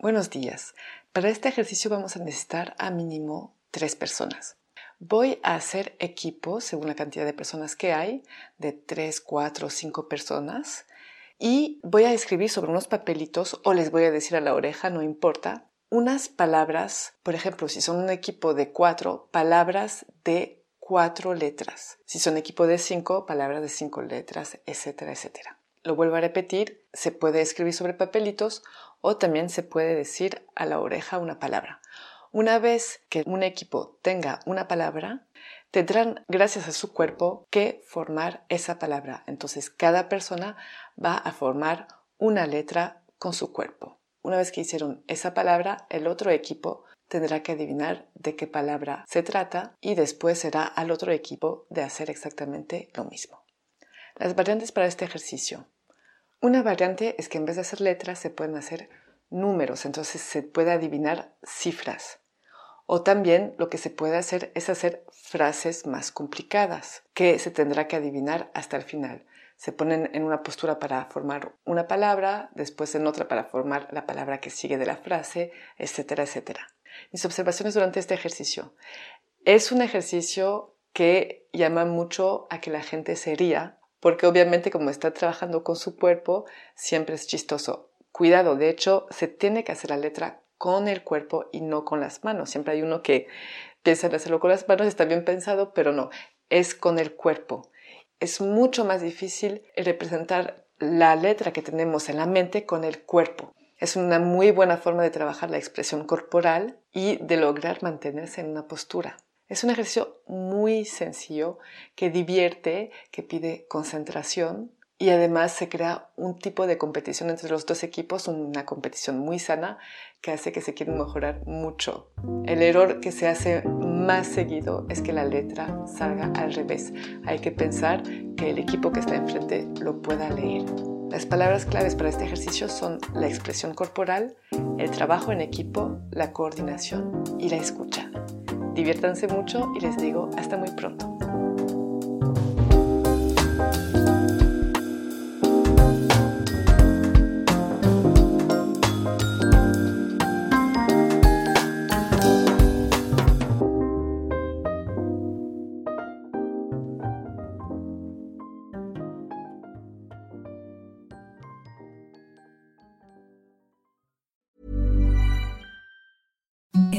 Buenos días. Para este ejercicio vamos a necesitar a mínimo tres personas. Voy a hacer equipo según la cantidad de personas que hay, de tres, cuatro, cinco personas, y voy a escribir sobre unos papelitos o les voy a decir a la oreja, no importa, unas palabras, por ejemplo, si son un equipo de cuatro, palabras de cuatro letras. Si son equipo de cinco, palabras de cinco letras, etcétera, etcétera. Lo vuelvo a repetir, se puede escribir sobre papelitos o también se puede decir a la oreja una palabra. Una vez que un equipo tenga una palabra, tendrán, gracias a su cuerpo, que formar esa palabra. Entonces, cada persona va a formar una letra con su cuerpo. Una vez que hicieron esa palabra, el otro equipo tendrá que adivinar de qué palabra se trata y después será al otro equipo de hacer exactamente lo mismo. Las variantes para este ejercicio. Una variante es que en vez de hacer letras se pueden hacer números, entonces se puede adivinar cifras. O también lo que se puede hacer es hacer frases más complicadas, que se tendrá que adivinar hasta el final. Se ponen en una postura para formar una palabra, después en otra para formar la palabra que sigue de la frase, etcétera, etcétera. Mis observaciones durante este ejercicio. Es un ejercicio que llama mucho a que la gente se ría porque obviamente como está trabajando con su cuerpo, siempre es chistoso. Cuidado, de hecho, se tiene que hacer la letra con el cuerpo y no con las manos. Siempre hay uno que piensa en hacerlo con las manos, está bien pensado, pero no, es con el cuerpo. Es mucho más difícil representar la letra que tenemos en la mente con el cuerpo. Es una muy buena forma de trabajar la expresión corporal y de lograr mantenerse en una postura. Es un ejercicio muy sencillo que divierte, que pide concentración y además se crea un tipo de competición entre los dos equipos, una competición muy sana que hace que se quiera mejorar mucho. El error que se hace más seguido es que la letra salga al revés. Hay que pensar que el equipo que está enfrente lo pueda leer. Las palabras claves para este ejercicio son la expresión corporal, el trabajo en equipo, la coordinación y la escucha. Diviértanse mucho y les digo hasta muy pronto.